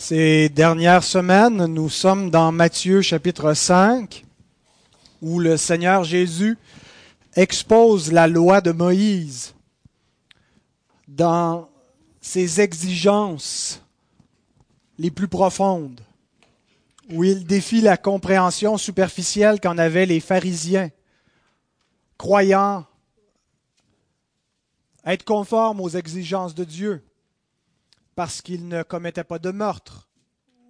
Ces dernières semaines, nous sommes dans Matthieu chapitre 5, où le Seigneur Jésus expose la loi de Moïse dans ses exigences les plus profondes, où il défie la compréhension superficielle qu'en avaient les pharisiens, croyant être conformes aux exigences de Dieu parce qu'ils ne commettaient pas de meurtre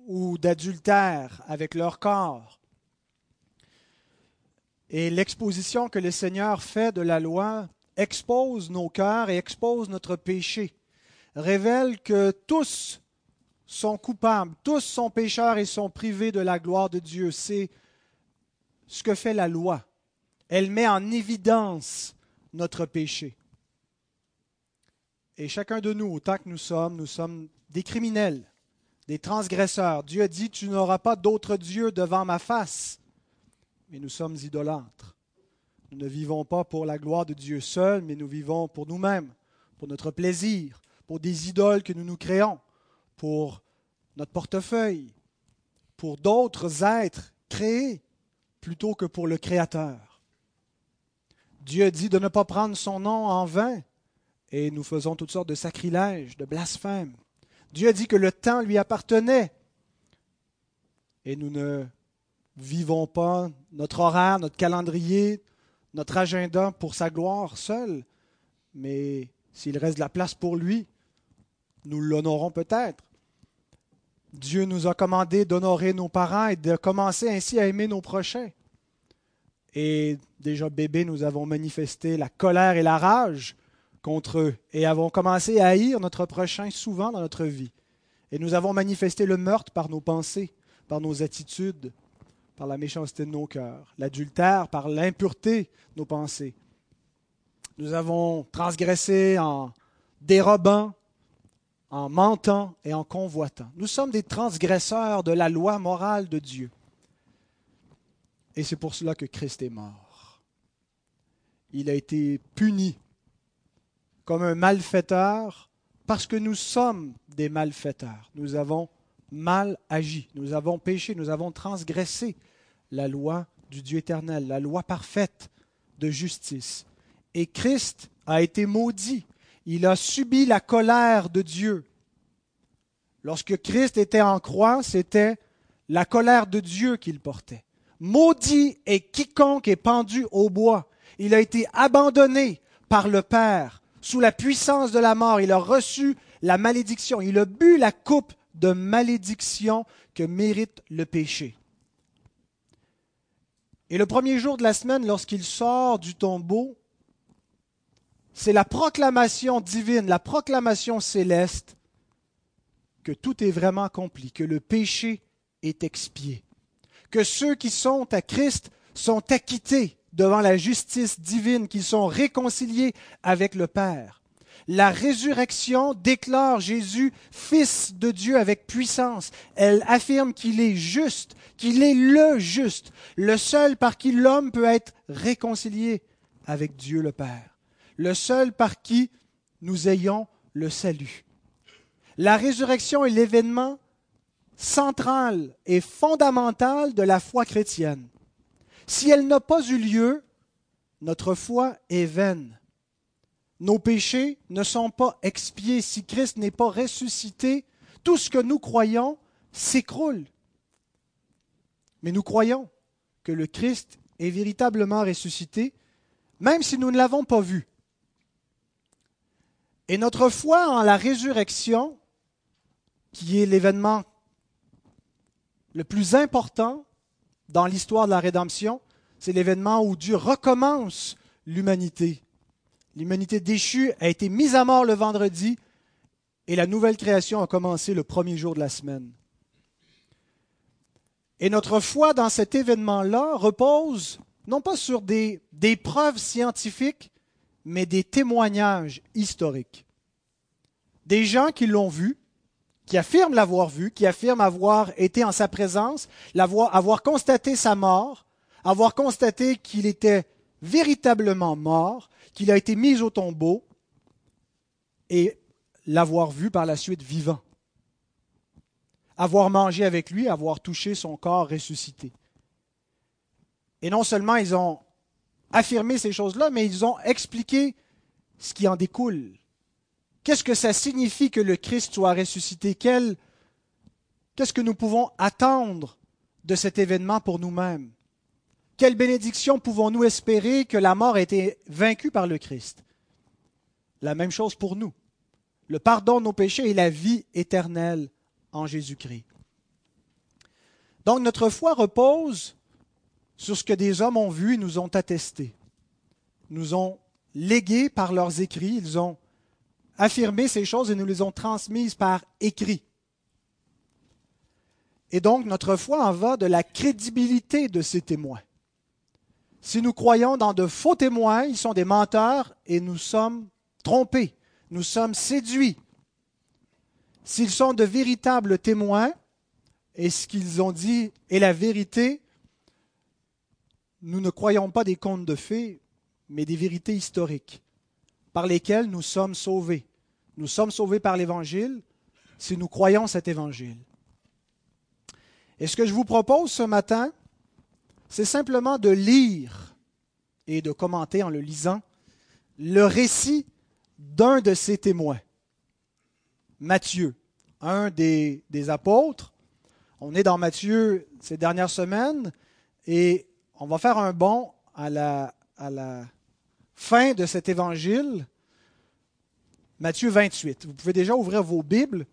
ou d'adultère avec leur corps. Et l'exposition que le Seigneur fait de la loi expose nos cœurs et expose notre péché, révèle que tous sont coupables, tous sont pécheurs et sont privés de la gloire de Dieu. C'est ce que fait la loi. Elle met en évidence notre péché. Et chacun de nous, autant que nous sommes, nous sommes des criminels, des transgresseurs. Dieu a dit, tu n'auras pas d'autre Dieu devant ma face. Mais nous sommes idolâtres. Nous ne vivons pas pour la gloire de Dieu seul, mais nous vivons pour nous-mêmes, pour notre plaisir, pour des idoles que nous nous créons, pour notre portefeuille, pour d'autres êtres créés plutôt que pour le Créateur. Dieu dit de ne pas prendre son nom en vain et nous faisons toutes sortes de sacrilèges, de blasphèmes. Dieu a dit que le temps lui appartenait et nous ne vivons pas notre horaire, notre calendrier, notre agenda pour sa gloire seul, mais s'il reste de la place pour lui, nous l'honorons peut-être. Dieu nous a commandé d'honorer nos parents et de commencer ainsi à aimer nos prochains. Et déjà bébé, nous avons manifesté la colère et la rage contre eux et avons commencé à haïr notre prochain souvent dans notre vie. Et nous avons manifesté le meurtre par nos pensées, par nos attitudes, par la méchanceté de nos cœurs, l'adultère par l'impureté de nos pensées. Nous avons transgressé en dérobant, en mentant et en convoitant. Nous sommes des transgresseurs de la loi morale de Dieu. Et c'est pour cela que Christ est mort. Il a été puni comme un malfaiteur parce que nous sommes des malfaiteurs. Nous avons mal agi, nous avons péché, nous avons transgressé la loi du Dieu éternel, la loi parfaite de justice. Et Christ a été maudit. Il a subi la colère de Dieu. Lorsque Christ était en croix, c'était la colère de Dieu qu'il portait. Maudit est quiconque est pendu au bois. Il a été abandonné par le Père sous la puissance de la mort, il a reçu la malédiction, il a bu la coupe de malédiction que mérite le péché. Et le premier jour de la semaine, lorsqu'il sort du tombeau, c'est la proclamation divine, la proclamation céleste que tout est vraiment accompli, que le péché est expié, que ceux qui sont à Christ sont acquittés, devant la justice divine, qu'ils sont réconciliés avec le Père. La résurrection déclare Jésus fils de Dieu avec puissance. Elle affirme qu'il est juste, qu'il est le juste, le seul par qui l'homme peut être réconcilié avec Dieu le Père, le seul par qui nous ayons le salut. La résurrection est l'événement central et fondamental de la foi chrétienne. Si elle n'a pas eu lieu, notre foi est vaine. Nos péchés ne sont pas expiés. Si Christ n'est pas ressuscité, tout ce que nous croyons s'écroule. Mais nous croyons que le Christ est véritablement ressuscité, même si nous ne l'avons pas vu. Et notre foi en la résurrection, qui est l'événement le plus important dans l'histoire de la rédemption, c'est l'événement où Dieu recommence l'humanité. L'humanité déchue a été mise à mort le vendredi et la nouvelle création a commencé le premier jour de la semaine. Et notre foi dans cet événement-là repose non pas sur des, des, preuves scientifiques, mais des témoignages historiques. Des gens qui l'ont vu, qui affirment l'avoir vu, qui affirment avoir été en sa présence, l'avoir, avoir constaté sa mort, avoir constaté qu'il était véritablement mort, qu'il a été mis au tombeau et l'avoir vu par la suite vivant. avoir mangé avec lui, avoir touché son corps ressuscité. Et non seulement ils ont affirmé ces choses-là, mais ils ont expliqué ce qui en découle. Qu'est-ce que ça signifie que le Christ soit ressuscité? Qu'est-ce que nous pouvons attendre de cet événement pour nous-mêmes? Quelle bénédiction pouvons-nous espérer que la mort ait été vaincue par le Christ? La même chose pour nous. Le pardon de nos péchés et la vie éternelle en Jésus-Christ. Donc notre foi repose sur ce que des hommes ont vu et nous ont attesté. Nous ont légué par leurs écrits, ils ont affirmé ces choses et nous les ont transmises par écrit. Et donc notre foi en va de la crédibilité de ces témoins. Si nous croyons dans de faux témoins, ils sont des menteurs et nous sommes trompés, nous sommes séduits. S'ils sont de véritables témoins et ce qu'ils ont dit est la vérité, nous ne croyons pas des contes de fées, mais des vérités historiques par lesquelles nous sommes sauvés. Nous sommes sauvés par l'Évangile si nous croyons cet Évangile. Et ce que je vous propose ce matin, c'est simplement de lire et de commenter en le lisant le récit d'un de ces témoins, Matthieu, un des, apôtres. On est dans Matthieu ces dernières semaines et on va faire un bond à la fin de cet évangile, Matthieu 28. Vous pouvez déjà ouvrir vos Bibles.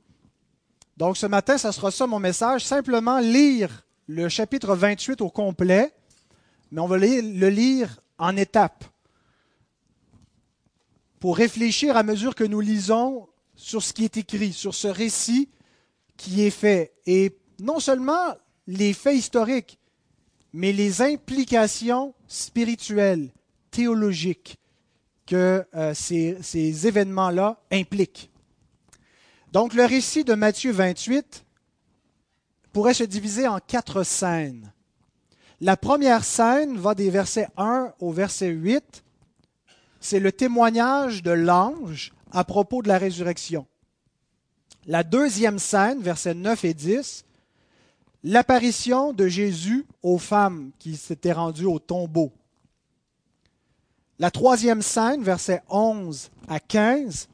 Donc ce matin, ça sera ça mon message, simplement lire le chapitre 28 au complet, mais on va le lire en étapes pour réfléchir à mesure que nous lisons sur ce qui est écrit, sur ce récit qui est fait. Et non seulement les faits historiques, mais les implications spirituelles, théologiques que euh, ces, ces événements-là impliquent. Donc le récit de Matthieu 28 pourrait se diviser en quatre scènes. La première scène va des versets 1 au verset 8. C'est le témoignage de l'ange à propos de la résurrection. La deuxième scène, versets 9 et 10, l'apparition de Jésus aux femmes qui s'étaient rendues au tombeau. La troisième scène, versets 11 à 15,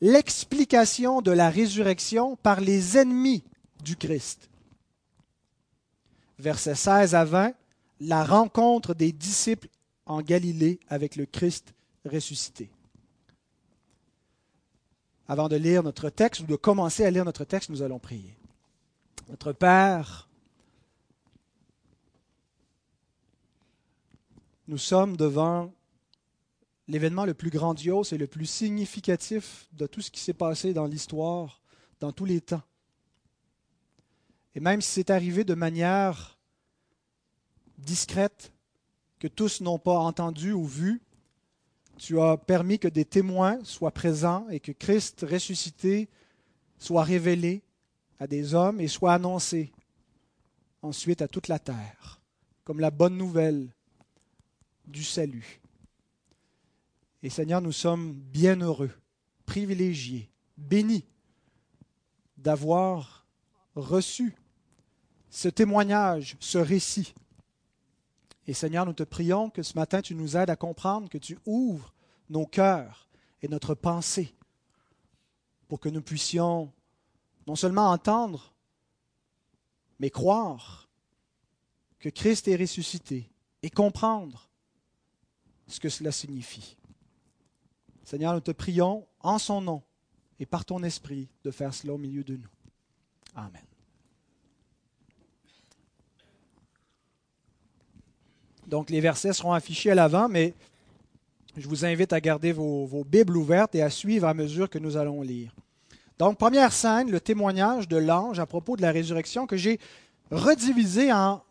l'explication de la résurrection par les ennemis du Christ. Versets 16 à 20, la rencontre des disciples en Galilée avec le Christ ressuscité. Avant de lire notre texte ou de commencer à lire notre texte, nous allons prier. Notre Père, nous sommes devant l'événement le plus grandiose et le plus significatif de tout ce qui s'est passé dans l'histoire, dans tous les temps. Et même si c'est arrivé de manière discrète, que tous n'ont pas entendu ou vu, tu as permis que des témoins soient présents et que Christ ressuscité soit révélé à des hommes et soit annoncé ensuite à toute la terre comme la bonne nouvelle du salut. Et Seigneur, nous sommes bien heureux, privilégiés, bénis d'avoir reçu ce témoignage, ce récit. Et Seigneur, nous te prions que ce matin tu nous aides à comprendre, que tu ouvres nos cœurs et notre pensée pour que nous puissions non seulement entendre, mais croire que Christ est ressuscité et comprendre ce que cela signifie. Seigneur, nous te prions en son nom et par ton esprit de faire cela au milieu de nous. Amen. Donc les versets seront affichés à l'avant, mais je vous invite à garder vos, Bibles ouvertes et à suivre à mesure que nous allons lire. Donc première scène, le témoignage de l'ange à propos de la résurrection que j'ai redivisé en,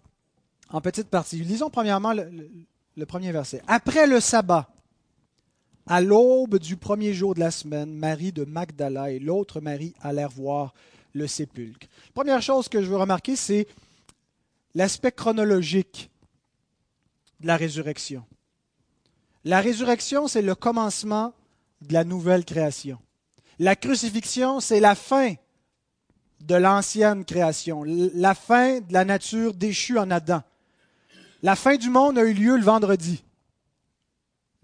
en petites parties. Lisons premièrement le premier verset. Après le sabbat, à l'aube du premier jour de la semaine, Marie de Magdala et l'autre Marie allèrent voir le sépulcre. Première chose que je veux remarquer, c'est l'aspect chronologique de la résurrection. La résurrection, c'est le commencement de la nouvelle création. La crucifixion, c'est la fin de l'ancienne création, la fin de la nature déchue en Adam. La fin du monde a eu lieu le vendredi.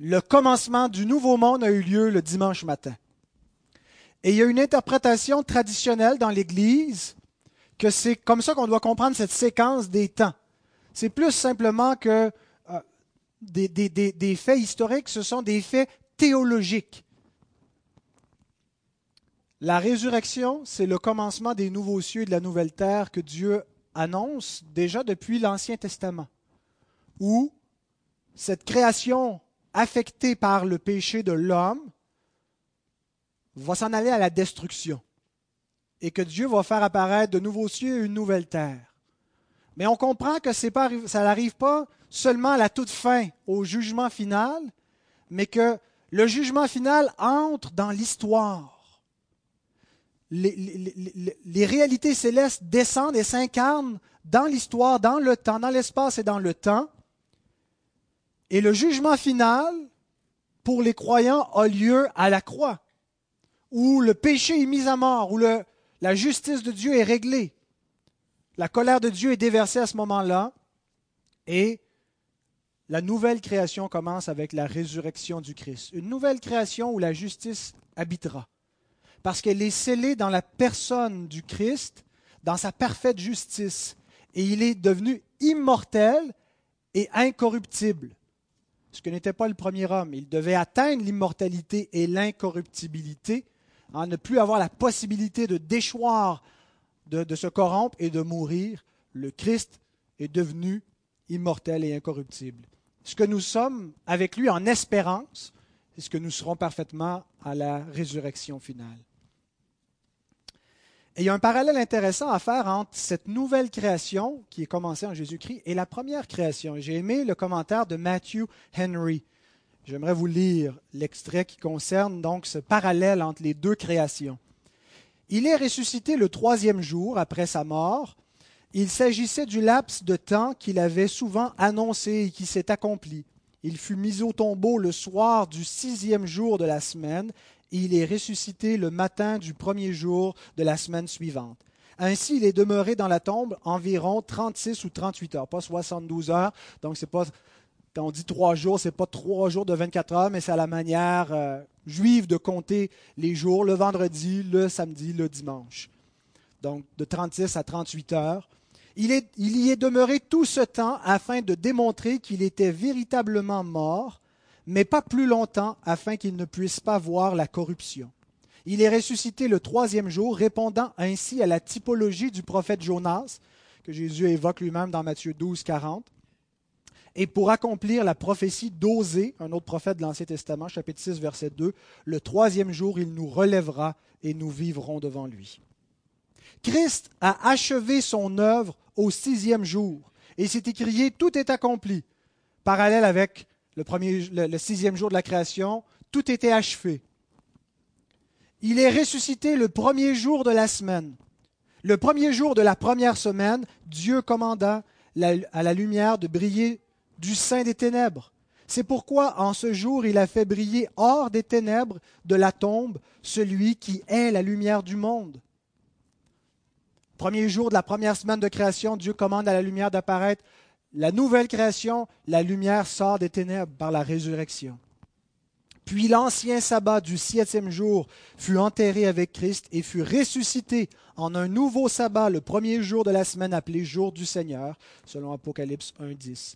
Le commencement du nouveau monde a eu lieu le dimanche matin. Et il y a une interprétation traditionnelle dans l'Église que c'est comme ça qu'on doit comprendre cette séquence des temps. C'est plus simplement que euh, des, des faits historiques, ce sont des faits théologiques. La résurrection, c'est le commencement des nouveaux cieux et de la nouvelle terre que Dieu annonce déjà depuis l'Ancien Testament, où cette création affectée par le péché de l'homme va s'en aller à la destruction et que Dieu va faire apparaître de nouveaux cieux et une nouvelle terre. Mais on comprend que ça n'arrive pas seulement à la toute fin, au jugement final, mais que le jugement final entre dans l'histoire les, réalités célestes descendent et s'incarnent dans l'histoire, dans le temps, dans l'espace et dans le temps. Et le jugement final, pour les croyants, a lieu à la croix, où le péché est mis à mort, où la justice de Dieu est réglée. La colère de Dieu est déversée à ce moment-là, et la nouvelle création commence avec la résurrection du Christ. Une nouvelle création où la justice habitera parce qu'elle est scellée dans la personne du Christ, dans sa parfaite justice, et il est devenu immortel et incorruptible, ce que n'était pas le premier homme. Il devait atteindre l'immortalité et l'incorruptibilité, en ne plus avoir la possibilité de déchoir, de, de se corrompre et de mourir. Le Christ est devenu immortel et incorruptible. Ce que nous sommes avec lui en espérance, c'est ce que nous serons parfaitement à la résurrection finale. Il y a un parallèle intéressant à faire entre cette nouvelle création qui est commencée en Jésus-Christ et la première création. J'ai aimé le commentaire de Matthew Henry. J'aimerais vous lire l'extrait qui concerne donc ce parallèle entre les deux créations. Il est ressuscité le troisième jour après sa mort. Il s'agissait du laps de temps qu'il avait souvent annoncé et qui s'est accompli. Il fut mis au tombeau le soir du sixième jour de la semaine il est ressuscité le matin du premier jour de la semaine suivante. Ainsi, il est demeuré dans la tombe environ 36 ou 38 heures, pas 72 heures. Donc, c'est pas, quand on dit trois jours, c'est pas trois jours de 24 heures, mais c'est à la manière euh, juive de compter les jours, le vendredi, le samedi, le dimanche. Donc, de 36 à 38 heures. Il, y est demeuré tout ce temps afin de démontrer qu'il était véritablement mort mais pas plus longtemps afin qu'il ne puisse pas voir la corruption. Il est ressuscité le troisième jour, répondant ainsi à la typologie du prophète Jonas, que Jésus évoque lui-même dans Matthieu 12, 40, et pour accomplir la prophétie d'Osée, un autre prophète de l'Ancien Testament, chapitre 6, verset 2, le troisième jour, il nous relèvera et nous vivrons devant lui. Christ a achevé son œuvre au sixième jour, et s'est écrié, tout est accompli, parallèle avec le, sixième jour de la création, tout était achevé. Il est ressuscité le premier jour de la semaine. Le premier jour de la première semaine, Dieu commanda à la lumière de briller du sein des ténèbres. C'est pourquoi en ce jour il a fait briller hors des ténèbres de la tombe celui qui est la lumière du monde. Premier jour de la première semaine de création, Dieu commande à la lumière d'apparaître la nouvelle création, la lumière sort des ténèbres par la résurrection. Puis l'ancien sabbat du septième jour fut enterré avec Christ et fut ressuscité en un nouveau sabbat le premier jour de la semaine appelé jour du Seigneur, selon Apocalypse 1.10.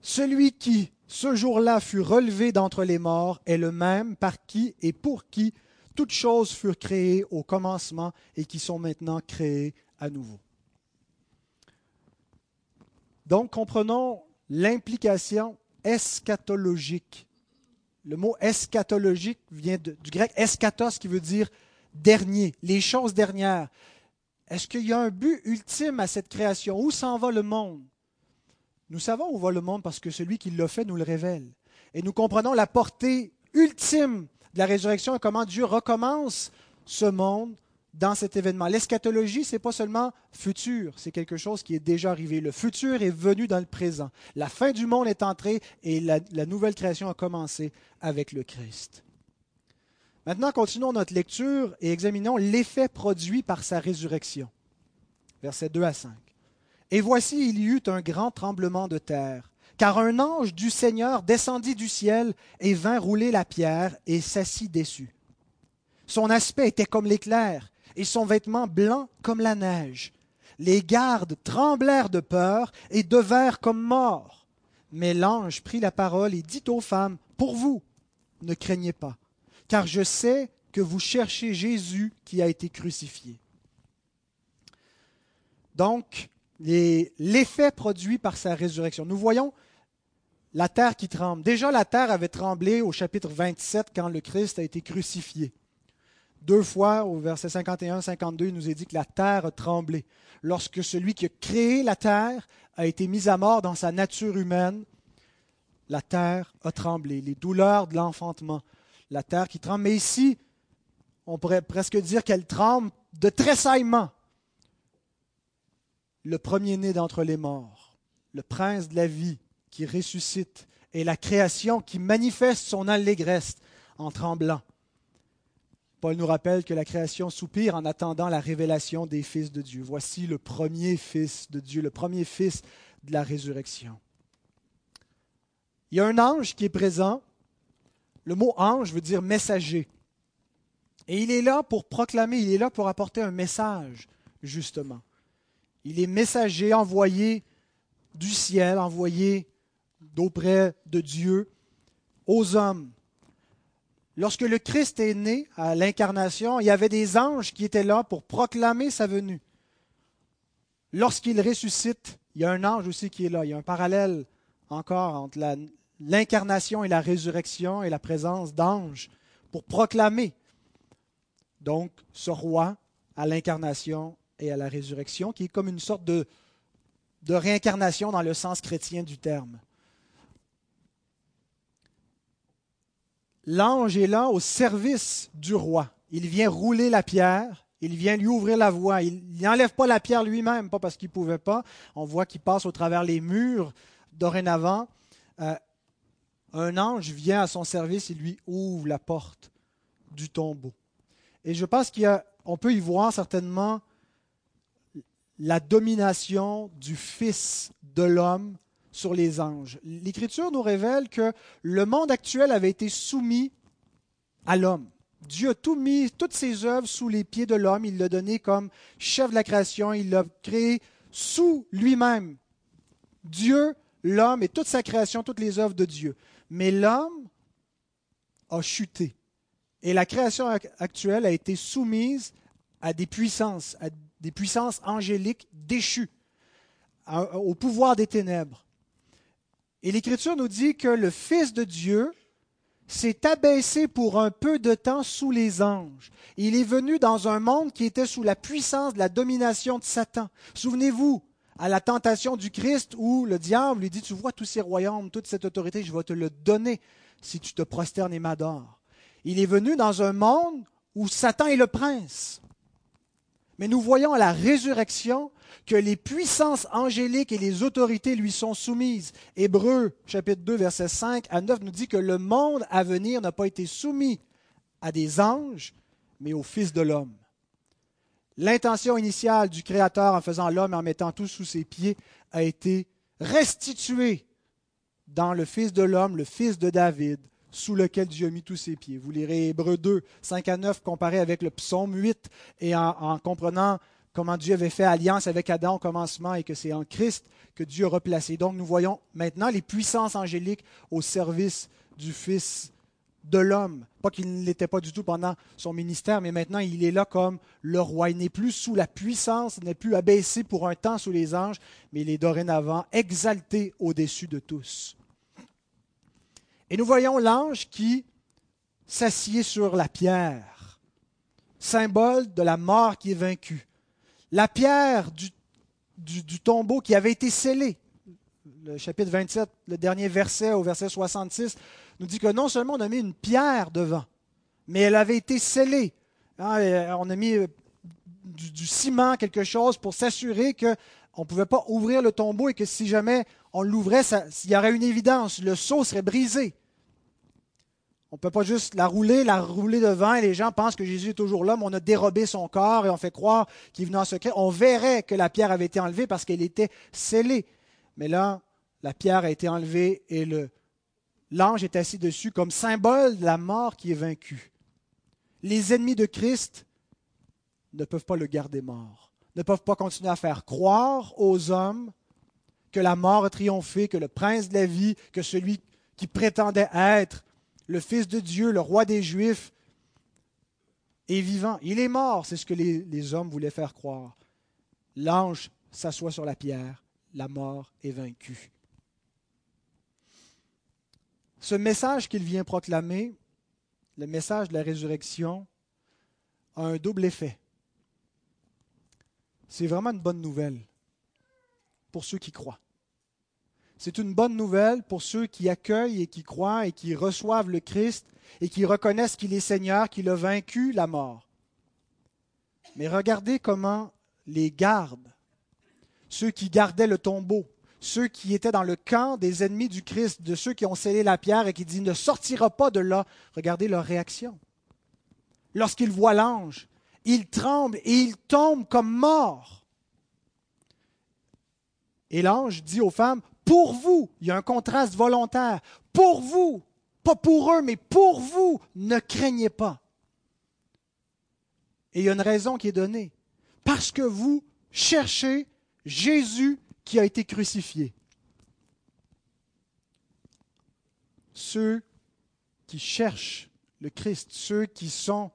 Celui qui, ce jour-là, fut relevé d'entre les morts est le même par qui et pour qui toutes choses furent créées au commencement et qui sont maintenant créées à nouveau. Donc, comprenons l'implication eschatologique. Le mot eschatologique vient du grec eschatos qui veut dire dernier, les choses dernières. Est-ce qu'il y a un but ultime à cette création? Où s'en va le monde? Nous savons où va le monde parce que celui qui l'a fait nous le révèle. Et nous comprenons la portée ultime de la résurrection et comment Dieu recommence ce monde dans cet événement. L'eschatologie, ce n'est pas seulement futur, c'est quelque chose qui est déjà arrivé. Le futur est venu dans le présent. La fin du monde est entrée et la, nouvelle création a commencé avec le Christ. Maintenant, continuons notre lecture et examinons l'effet produit par sa résurrection. Versets 2 à 5. Et voici, il y eut un grand tremblement de terre, car un ange du Seigneur descendit du ciel et vint rouler la pierre et s'assit dessus. Son aspect était comme l'éclair, et son vêtement blanc comme la neige. Les gardes tremblèrent de peur et devinrent comme morts. Mais l'ange prit la parole et dit aux femmes, Pour vous, ne craignez pas, car je sais que vous cherchez Jésus qui a été crucifié. Donc, l'effet produit par sa résurrection. Nous voyons la terre qui tremble. Déjà, la terre avait tremblé au chapitre 27 quand le Christ a été crucifié. Deux fois, au verset 51-52, il nous est dit que la terre a tremblé. Lorsque celui qui a créé la terre a été mis à mort dans sa nature humaine, la terre a tremblé. Les douleurs de l'enfantement, la terre qui tremble. Mais ici, on pourrait presque dire qu'elle tremble de tressaillement. Le premier-né d'entre les morts, le prince de la vie qui ressuscite, et la création qui manifeste son allégresse en tremblant. Paul nous rappelle que la création soupire en attendant la révélation des fils de Dieu. Voici le premier fils de Dieu, le premier fils de la résurrection. Il y a un ange qui est présent. Le mot ange veut dire messager. Et il est là pour proclamer, il est là pour apporter un message, justement. Il est messager envoyé du ciel, envoyé d'auprès de Dieu aux hommes. Lorsque le Christ est né à l'incarnation, il y avait des anges qui étaient là pour proclamer sa venue. Lorsqu'il ressuscite, il y a un ange aussi qui est là. Il y a un parallèle encore entre l'incarnation et la résurrection et la présence d'anges pour proclamer donc ce roi à l'incarnation et à la résurrection, qui est comme une sorte de, réincarnation dans le sens chrétien du terme. L'ange est là au service du roi. Il vient rouler la pierre, il vient lui ouvrir la voie. Il n'enlève pas la pierre lui-même, pas parce qu'il ne pouvait pas. On voit qu'il passe au travers les murs dorénavant. Euh, un ange vient à son service, il lui ouvre la porte du tombeau. Et je pense qu'on peut y voir certainement la domination du Fils de l'homme sur les anges. L'Écriture nous révèle que le monde actuel avait été soumis à l'homme. Dieu a tout mis, toutes ses œuvres sous les pieds de l'homme. Il l'a donné comme chef de la création. Il l'a créé sous lui-même. Dieu, l'homme et toute sa création, toutes les œuvres de Dieu. Mais l'homme a chuté. Et la création actuelle a été soumise à des puissances, à des puissances angéliques déchues, au pouvoir des ténèbres. Et l'Écriture nous dit que le Fils de Dieu s'est abaissé pour un peu de temps sous les anges. Il est venu dans un monde qui était sous la puissance de la domination de Satan. Souvenez-vous à la tentation du Christ où le diable lui dit, tu vois tous ces royaumes, toute cette autorité, je vais te le donner si tu te prosternes et m'adores. Il est venu dans un monde où Satan est le prince. Mais nous voyons à la résurrection que les puissances angéliques et les autorités lui sont soumises. Hébreu chapitre 2 verset 5 à 9 nous dit que le monde à venir n'a pas été soumis à des anges, mais au Fils de l'homme. L'intention initiale du Créateur en faisant l'homme et en mettant tout sous ses pieds a été restituée dans le Fils de l'homme, le Fils de David, sous lequel Dieu a mis tous ses pieds. Vous lirez Hébreu 2, 5 à 9 comparé avec le psaume 8 et en, en comprenant comment Dieu avait fait alliance avec Adam au commencement et que c'est en Christ que Dieu a replacé. Donc nous voyons maintenant les puissances angéliques au service du Fils de l'homme. Pas qu'il ne l'était pas du tout pendant son ministère, mais maintenant il est là comme le roi. Il n'est plus sous la puissance, il n'est plus abaissé pour un temps sous les anges, mais il est dorénavant exalté au-dessus de tous. Et nous voyons l'ange qui s'assied sur la pierre, symbole de la mort qui est vaincue la pierre du, du, tombeau qui avait été scellée. Le chapitre 27, le dernier verset au verset 66, nous dit que non seulement on a mis une pierre devant, mais elle avait été scellée. Hein, on a mis euh, du, ciment, quelque chose, pour s'assurer qu'on ne pouvait pas ouvrir le tombeau et que si jamais on l'ouvrait, il y aurait une évidence, le seau serait brisé. On ne peut pas juste la rouler, la rouler devant et les gens pensent que Jésus est toujours là, mais on a dérobé son corps et on fait croire qu'il venait en secret. On verrait que la pierre avait été enlevée parce qu'elle était scellée. Mais là, la pierre a été enlevée et l'ange est assis dessus comme symbole de la mort qui est vaincue. Les ennemis de Christ ne peuvent pas le garder mort, ne peuvent pas continuer à faire croire aux hommes que la mort a triomphé, que le prince de la vie, que celui qui prétendait être le Fils de Dieu, le roi des Juifs, est vivant. Il est mort, c'est ce que les, hommes voulaient faire croire. L'ange s'assoit sur la pierre, la mort est vaincue. Ce message qu'il vient proclamer, le message de la résurrection, a un double effet. C'est vraiment une bonne nouvelle pour ceux qui croient. C'est une bonne nouvelle pour ceux qui accueillent et qui croient et qui reçoivent le Christ et qui reconnaissent qu'il est Seigneur, qu'il a vaincu la mort. Mais regardez comment les gardes, ceux qui gardaient le tombeau, ceux qui étaient dans le camp des ennemis du Christ, de ceux qui ont scellé la pierre et qui disent ne sortira pas de là, regardez leur réaction. Lorsqu'ils voient l'ange, ils tremblent et ils tombent comme morts. Et l'ange dit aux femmes, pour vous, il y a un contraste volontaire, pour vous, pas pour eux, mais pour vous, ne craignez pas. Et il y a une raison qui est donnée, parce que vous cherchez Jésus qui a été crucifié. Ceux qui cherchent le Christ, ceux qui sont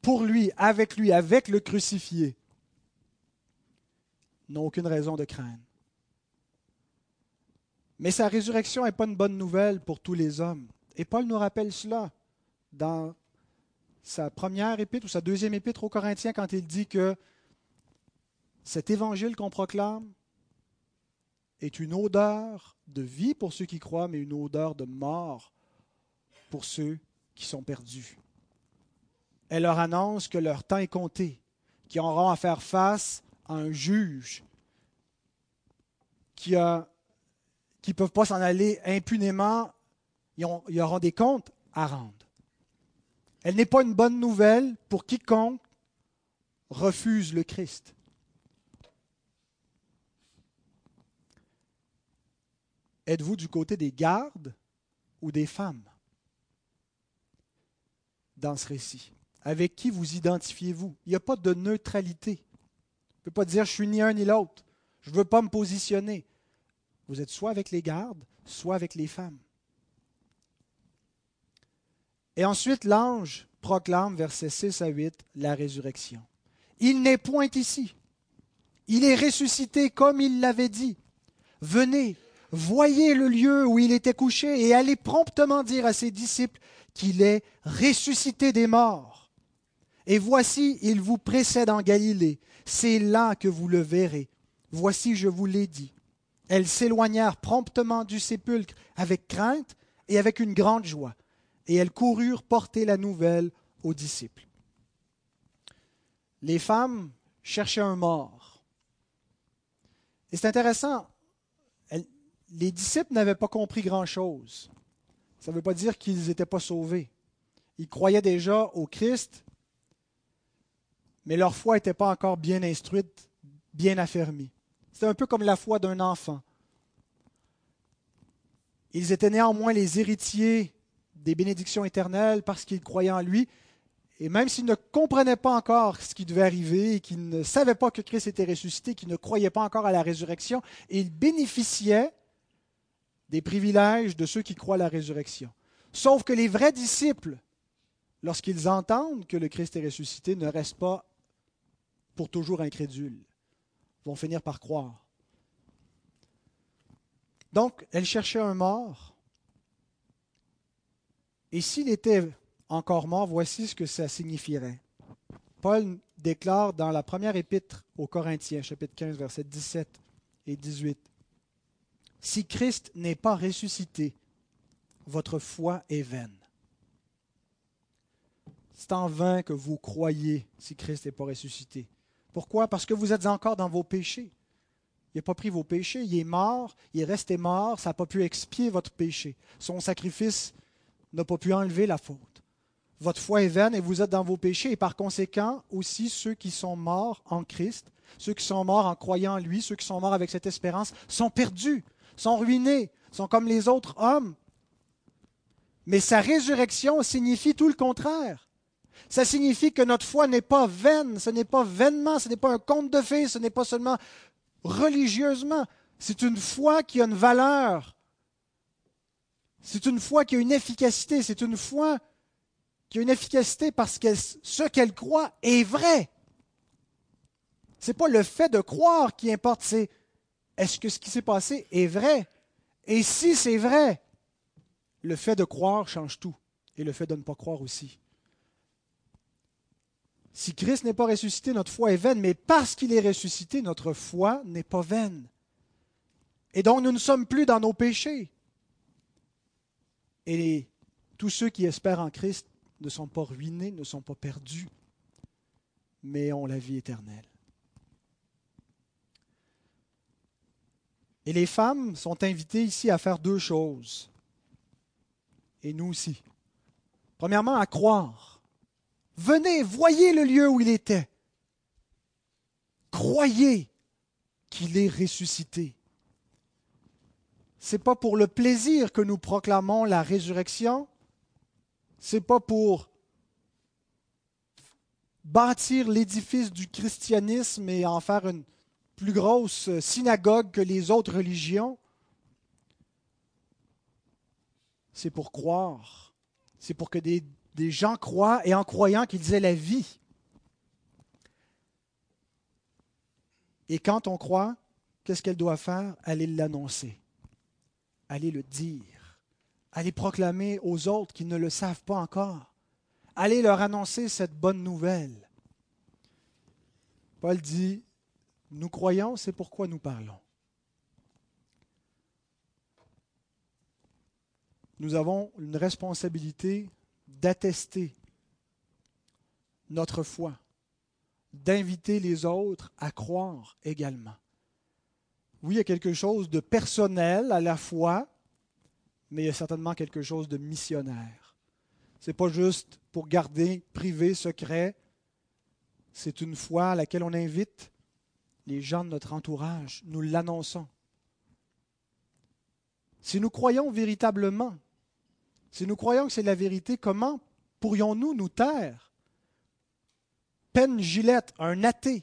pour lui, avec lui, avec le crucifié, n'ont aucune raison de craindre. Mais sa résurrection n'est pas une bonne nouvelle pour tous les hommes. Et Paul nous rappelle cela dans sa première épître ou sa deuxième épître aux Corinthiens quand il dit que cet évangile qu'on proclame est une odeur de vie pour ceux qui croient, mais une odeur de mort pour ceux qui sont perdus. Elle leur annonce que leur temps est compté, qu'ils auront à faire face à un juge qui a qui ne peuvent pas s'en aller impunément, ils, ils auront des comptes à rendre. Elle n'est pas une bonne nouvelle pour quiconque refuse le Christ. Êtes-vous du côté des gardes ou des femmes dans ce récit? Avec qui vous identifiez-vous? Il n'y a pas de neutralité. On ne peut pas dire je suis ni un ni l'autre. Je ne veux pas me positionner. Vous êtes soit avec les gardes, soit avec les femmes. Et ensuite, l'ange proclame, versets 6 à 8, la résurrection. Il n'est point ici. Il est ressuscité comme il l'avait dit. Venez, voyez le lieu où il était couché et allez promptement dire à ses disciples qu'il est ressuscité des morts. Et voici, il vous précède en Galilée. C'est là que vous le verrez. Voici, je vous l'ai dit. Elles s'éloignèrent promptement du sépulcre avec crainte et avec une grande joie, et elles coururent porter la nouvelle aux disciples. Les femmes cherchaient un mort. Et c'est intéressant, les disciples n'avaient pas compris grand-chose. Ça ne veut pas dire qu'ils n'étaient pas sauvés. Ils croyaient déjà au Christ, mais leur foi n'était pas encore bien instruite, bien affermie. C'est un peu comme la foi d'un enfant. Ils étaient néanmoins les héritiers des bénédictions éternelles parce qu'ils croyaient en lui. Et même s'ils ne comprenaient pas encore ce qui devait arriver, qu'ils ne savaient pas que Christ était ressuscité, qu'ils ne croyaient pas encore à la résurrection, ils bénéficiaient des privilèges de ceux qui croient à la résurrection. Sauf que les vrais disciples, lorsqu'ils entendent que le Christ est ressuscité, ne restent pas pour toujours incrédules vont finir par croire. Donc, elle cherchait un mort. Et s'il était encore mort, voici ce que ça signifierait. Paul déclare dans la première épître aux Corinthiens, chapitre 15, versets 17 et 18, Si Christ n'est pas ressuscité, votre foi est vaine. C'est en vain que vous croyez si Christ n'est pas ressuscité. Pourquoi? Parce que vous êtes encore dans vos péchés. Il n'a pas pris vos péchés, il est mort, il est resté mort, ça n'a pas pu expier votre péché. Son sacrifice n'a pas pu enlever la faute. Votre foi est vaine et vous êtes dans vos péchés, et par conséquent aussi ceux qui sont morts en Christ, ceux qui sont morts en croyant en lui, ceux qui sont morts avec cette espérance, sont perdus, sont ruinés, sont comme les autres hommes. Mais sa résurrection signifie tout le contraire. Ça signifie que notre foi n'est pas vaine, ce n'est pas vainement, ce n'est pas un conte de fées, ce n'est pas seulement religieusement. C'est une foi qui a une valeur. C'est une foi qui a une efficacité. C'est une foi qui a une efficacité parce que ce qu'elle croit est vrai. Ce n'est pas le fait de croire qui importe, c'est est-ce que ce qui s'est passé est vrai? Et si c'est vrai, le fait de croire change tout, et le fait de ne pas croire aussi. Si Christ n'est pas ressuscité, notre foi est vaine, mais parce qu'il est ressuscité, notre foi n'est pas vaine. Et donc nous ne sommes plus dans nos péchés. Et tous ceux qui espèrent en Christ ne sont pas ruinés, ne sont pas perdus, mais ont la vie éternelle. Et les femmes sont invitées ici à faire deux choses, et nous aussi. Premièrement, à croire Venez, voyez le lieu où il était. Croyez qu'il est ressuscité. Ce n'est pas pour le plaisir que nous proclamons la résurrection. Ce n'est pas pour bâtir l'édifice du christianisme et en faire une plus grosse synagogue que les autres religions. C'est pour croire. C'est pour que des des gens croient et en croyant qu'ils aient la vie. Et quand on croit, qu'est-ce qu'elle doit faire? Aller l'annoncer, aller le dire, aller proclamer aux autres qui ne le savent pas encore, aller leur annoncer cette bonne nouvelle. Paul dit, nous croyons, c'est pourquoi nous parlons. Nous avons une responsabilité d'attester notre foi, d'inviter les autres à croire également. Oui, il y a quelque chose de personnel à la foi, mais il y a certainement quelque chose de missionnaire. Ce n'est pas juste pour garder privé, secret. C'est une foi à laquelle on invite les gens de notre entourage. Nous l'annonçons. Si nous croyons véritablement si nous croyons que c'est la vérité, comment pourrions-nous nous taire? Penn Gillette, un athée,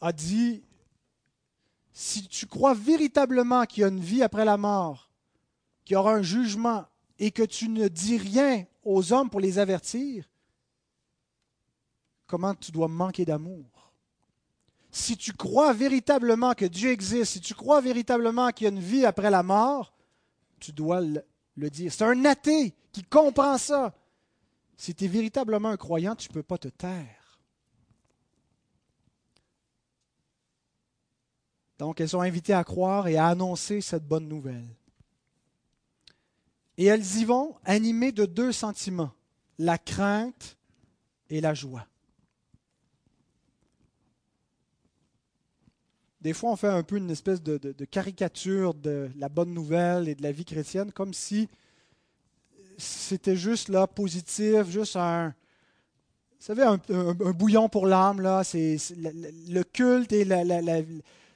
a dit, si tu crois véritablement qu'il y a une vie après la mort, qu'il y aura un jugement, et que tu ne dis rien aux hommes pour les avertir, comment tu dois manquer d'amour? Si tu crois véritablement que Dieu existe, si tu crois véritablement qu'il y a une vie après la mort, tu dois le, dire. C'est un athée qui comprend ça. Si tu es véritablement un croyant, tu ne peux pas te taire. Donc, elles sont invitées à croire et à annoncer cette bonne nouvelle. Et elles y vont animées de deux sentiments, la crainte et la joie. Des fois, on fait un peu une espèce de, caricature de la bonne nouvelle et de la vie chrétienne, comme si c'était juste là, positif, juste un, vous savez, un, bouillon pour l'âme, là, c'est, le, culte et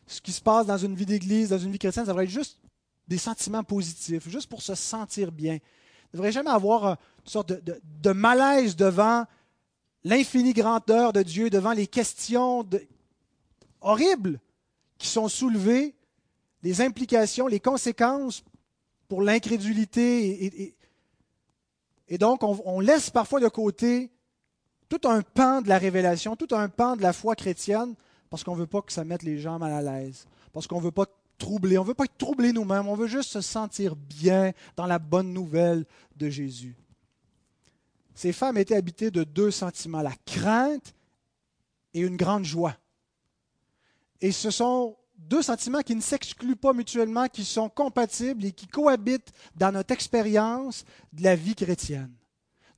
ce qui se passe dans une vie d'église, dans une vie chrétienne, ça devrait être juste des sentiments positifs, juste pour se sentir bien. Il ne devrait jamais avoir une sorte de, de malaise devant l'infinie grandeur de Dieu, devant les questions horribles qui sont soulevées, les implications, les conséquences pour l'incrédulité. Et, donc, on, laisse parfois de côté tout un pan de la révélation, tout un pan de la foi chrétienne, parce qu'on ne veut pas que ça mette les gens mal à l'aise, parce qu'on ne veut pas troubler, on ne veut pas être troublé nous-mêmes, on veut juste se sentir bien dans la bonne nouvelle de Jésus. Ces femmes étaient habitées de deux sentiments, la crainte et une grande joie. Et ce sont deux sentiments qui ne s'excluent pas mutuellement, qui sont compatibles et qui cohabitent dans notre expérience de la vie chrétienne.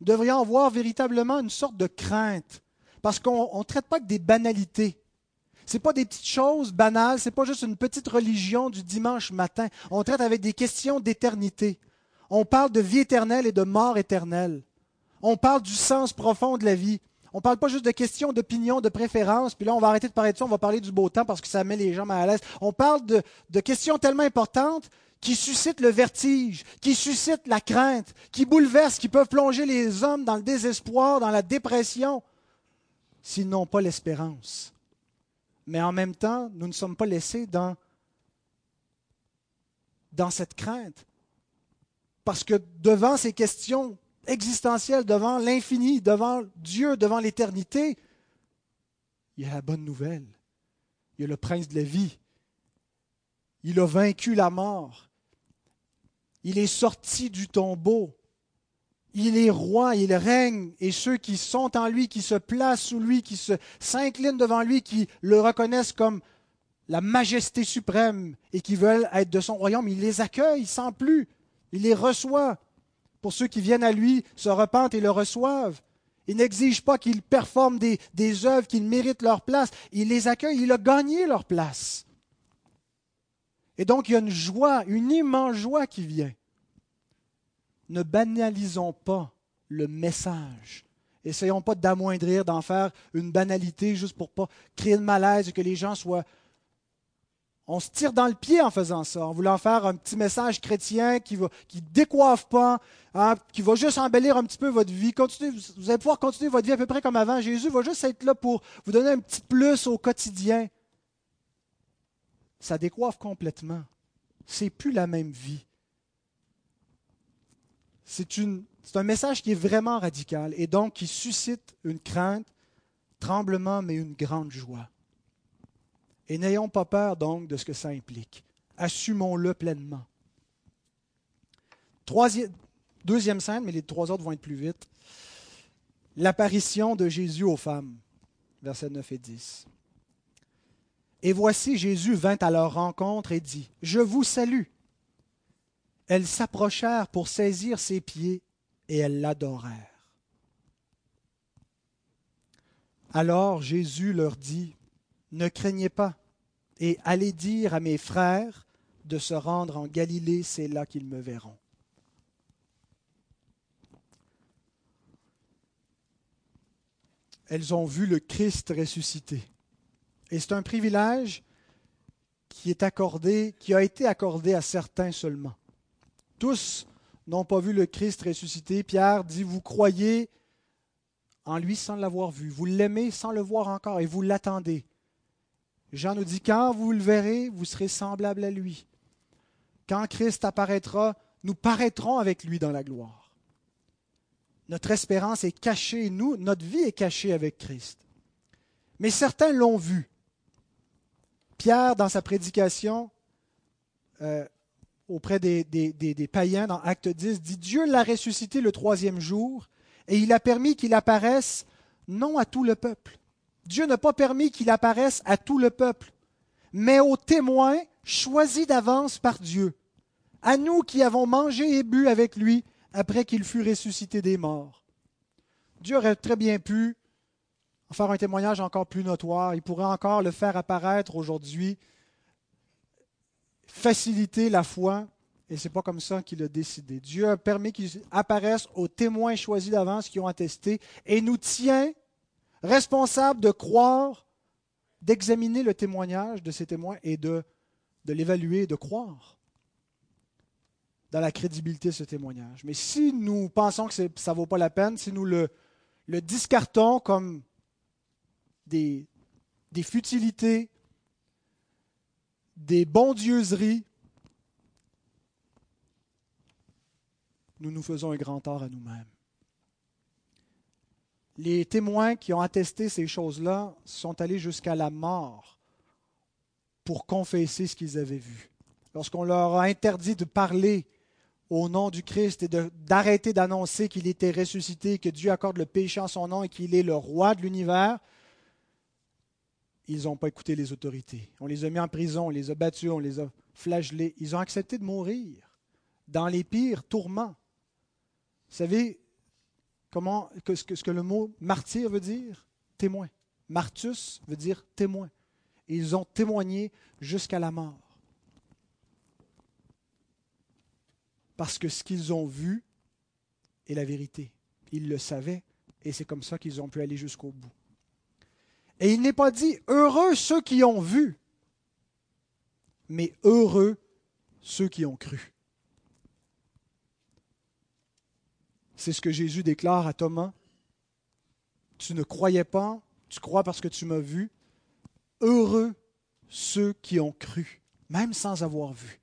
Nous devrions avoir véritablement une sorte de crainte, parce qu'on ne traite pas que des banalités. Ce pas des petites choses banales, ce n'est pas juste une petite religion du dimanche matin. On traite avec des questions d'éternité. On parle de vie éternelle et de mort éternelle. On parle du sens profond de la vie. On ne parle pas juste de questions d'opinion, de préférence, puis là, on va arrêter de parler de ça, on va parler du beau temps parce que ça met les gens mal à l'aise. On parle de, de questions tellement importantes qui suscitent le vertige, qui suscitent la crainte, qui bouleversent, qui peuvent plonger les hommes dans le désespoir, dans la dépression, s'ils n'ont pas l'espérance. Mais en même temps, nous ne sommes pas laissés dans, dans cette crainte. Parce que devant ces questions existentielles, devant l'infini, devant Dieu, devant l'éternité, il y a la bonne nouvelle. Il y a le prince de la vie. Il a vaincu la mort. Il est sorti du tombeau. Il est roi, il règne, et ceux qui sont en lui, qui se placent sous lui, qui s'inclinent devant lui, qui le reconnaissent comme la majesté suprême et qui veulent être de son royaume, il les accueille sans plus. Il les reçoit. Pour ceux qui viennent à lui, se repentent et le reçoivent. Il n'exige pas qu'ils performent des, des œuvres, qu'ils méritent leur place. Il les accueille, il a gagné leur place. Et donc il y a une joie, une immense joie qui vient. Ne banalisons pas le message. Essayons pas d'amoindrir, d'en faire une banalité juste pour pas créer de malaise et que les gens soient on se tire dans le pied en faisant ça, en voulant faire un petit message chrétien qui ne décoiffe pas, hein, qui va juste embellir un petit peu votre vie. vous allez pouvoir continuer votre vie à peu près comme avant. Jésus va juste être là pour vous donner un petit plus au quotidien. Ça décoiffe complètement. C'est plus la même vie. C'est un message qui est vraiment radical et donc qui suscite une crainte, tremblement, mais une grande joie. Et n'ayons pas peur donc de ce que ça implique. Assumons-le pleinement. Deuxième scène, mais les trois autres vont être plus vite. L'apparition de Jésus aux femmes, versets 9 et 10. Et voici Jésus vint à leur rencontre et dit, Je vous salue. Elles s'approchèrent pour saisir ses pieds et elles l'adorèrent. Alors Jésus leur dit, ne craignez pas, et allez dire à mes frères de se rendre en Galilée, c'est là qu'ils me verront. Elles ont vu le Christ ressuscité. Et c'est un privilège qui est accordé, qui a été accordé à certains seulement. Tous n'ont pas vu le Christ ressuscité. Pierre dit, vous croyez en lui sans l'avoir vu, vous l'aimez sans le voir encore et vous l'attendez. Jean nous dit, quand vous le verrez, vous serez semblable à lui. Quand Christ apparaîtra, nous paraîtrons avec lui dans la gloire. Notre espérance est cachée, nous, notre vie est cachée avec Christ. Mais certains l'ont vu. Pierre, dans sa prédication euh, auprès des, des païens dans Acte 10, dit Dieu l'a ressuscité le troisième jour et il a permis qu'il apparaisse non à tout le peuple, Dieu n'a pas permis qu'il apparaisse à tout le peuple, mais aux témoins choisis d'avance par Dieu, à nous qui avons mangé et bu avec lui après qu'il fut ressuscité des morts. Dieu aurait très bien pu en faire un témoignage encore plus notoire, il pourrait encore le faire apparaître aujourd'hui, faciliter la foi, et ce n'est pas comme ça qu'il a décidé. Dieu a permis qu'il apparaisse aux témoins choisis d'avance qui ont attesté et nous tient responsable de croire, d'examiner le témoignage de ces témoins et de, de l'évaluer, de croire dans la crédibilité de ce témoignage. Mais si nous pensons que ça ne vaut pas la peine, si nous le, le discartons comme des, des futilités, des bondieuseries, nous nous faisons un grand tort à nous-mêmes les témoins qui ont attesté ces choses-là sont allés jusqu'à la mort pour confesser ce qu'ils avaient vu. Lorsqu'on leur a interdit de parler au nom du Christ et d'arrêter d'annoncer qu'il était ressuscité, que Dieu accorde le péché en son nom et qu'il est le roi de l'univers, ils n'ont pas écouté les autorités. On les a mis en prison, on les a battus, on les a flagellés. Ils ont accepté de mourir dans les pires tourments. Vous savez, comment, ce, que, ce que le mot martyr veut dire? Témoin. Martus veut dire témoin. ils ont témoigné jusqu'à la mort. Parce que ce qu'ils ont vu est la vérité. Ils le savaient et c'est comme ça qu'ils ont pu aller jusqu'au bout. Et il n'est pas dit heureux ceux qui ont vu, mais heureux ceux qui ont cru. C'est ce que Jésus déclare à Thomas. Tu ne croyais pas, tu crois parce que tu m'as vu. Heureux ceux qui ont cru, même sans avoir vu.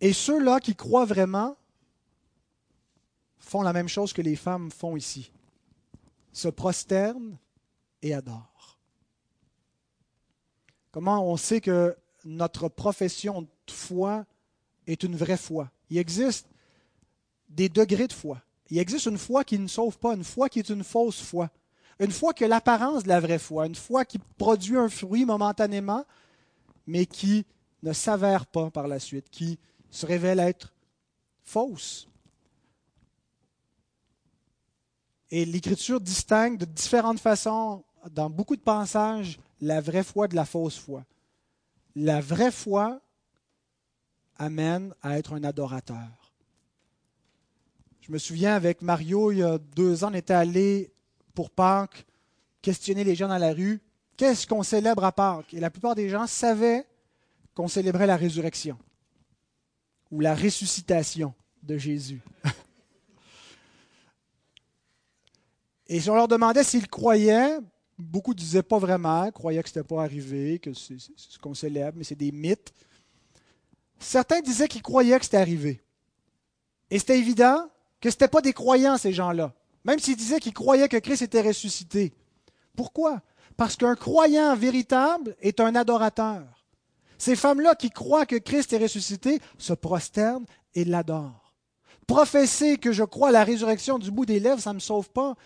Et ceux-là qui croient vraiment font la même chose que les femmes font ici, se prosternent et adorent. Comment on sait que notre profession de foi est une vraie foi Il existe des degrés de foi. Il existe une foi qui ne sauve pas, une foi qui est une fausse foi. Une foi qui a l'apparence de la vraie foi, une foi qui produit un fruit momentanément, mais qui ne s'avère pas par la suite, qui se révèle être fausse. Et l'Écriture distingue de différentes façons, dans beaucoup de passages, la vraie foi de la fausse foi. La vraie foi amène à être un adorateur. Je me souviens avec Mario, il y a deux ans, on était allé pour Pâques questionner les gens dans la rue. Qu'est-ce qu'on célèbre à Pâques? Et la plupart des gens savaient qu'on célébrait la résurrection ou la ressuscitation de Jésus. Et si on leur demandait s'ils croyaient, beaucoup ne disaient pas vraiment, croyaient que ce n'était pas arrivé, que c'est ce qu'on célèbre, mais c'est des mythes. Certains disaient qu'ils croyaient que c'était arrivé. Et c'était évident que ce n'étaient pas des croyants, ces gens-là. Même s'ils disaient qu'ils croyaient que Christ était ressuscité. Pourquoi? Parce qu'un croyant véritable est un adorateur. Ces femmes-là qui croient que Christ est ressuscité se prosternent et l'adorent. Professer que je crois à la résurrection du bout des lèvres, ça ne me sauve pas.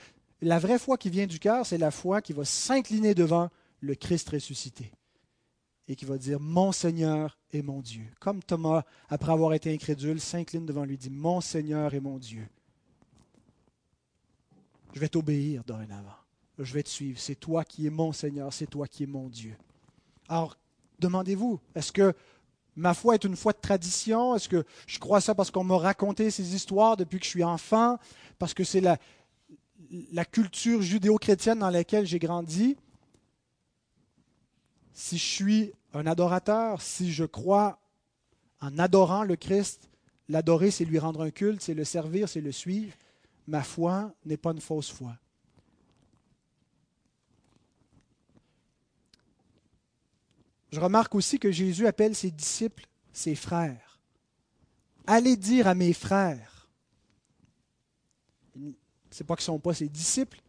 La vraie foi qui vient du cœur, c'est la foi qui va s'incliner devant le Christ ressuscité et qui va dire Mon Seigneur et mon Dieu. Comme Thomas, après avoir été incrédule, s'incline devant lui, dit Mon Seigneur et mon Dieu. Je vais t'obéir dorénavant. Je vais te suivre. C'est toi qui es mon Seigneur, c'est toi qui es mon Dieu. Alors, demandez-vous, est-ce que ma foi est une foi de tradition? Est-ce que je crois ça parce qu'on m'a raconté ces histoires depuis que je suis enfant? Parce que c'est la, la culture judéo-chrétienne dans laquelle j'ai grandi? Si je suis un adorateur, si je crois en adorant le Christ, l'adorer, c'est lui rendre un culte, c'est le servir, c'est le suivre, ma foi n'est pas une fausse foi. Je remarque aussi que Jésus appelle ses disciples ses frères. Allez dire à mes frères. Ce n'est pas qu'ils ne sont pas ses disciples,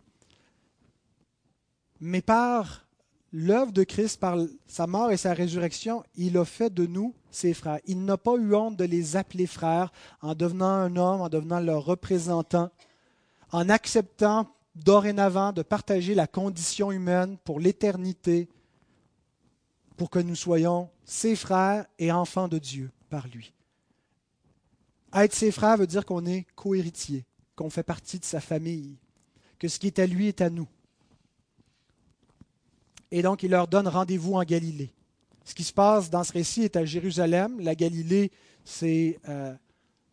mais par l'œuvre de Christ, par sa mort et sa résurrection, il a fait de nous ses frères. Il n'a pas eu honte de les appeler frères en devenant un homme, en devenant leur représentant, en acceptant dorénavant de partager la condition humaine pour l'éternité, pour que nous soyons ses frères et enfants de Dieu par lui. Être ses frères veut dire qu'on est cohéritier, qu'on fait partie de sa famille, que ce qui est à lui est à nous. Et donc, il leur donne rendez-vous en Galilée. Ce qui se passe dans ce récit est à Jérusalem. La Galilée, c'est euh,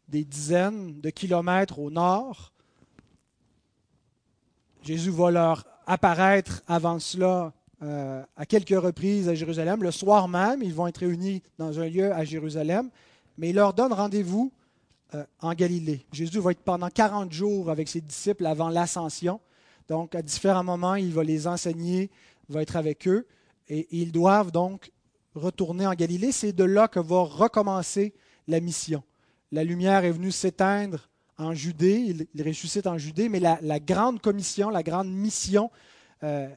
des dizaines de kilomètres au nord. Jésus va leur apparaître avant cela euh, à quelques reprises à Jérusalem. Le soir même, ils vont être réunis dans un lieu à Jérusalem, mais il leur donne rendez-vous euh, en Galilée. Jésus va être pendant 40 jours avec ses disciples avant l'ascension. Donc, à différents moments, il va les enseigner, va être avec eux, et, ils doivent donc retourner en Galilée. C'est de là que va recommencer la mission. La lumière est venue s'éteindre en Judée, il, ressuscite en Judée, mais la, grande commission, la grande mission, euh,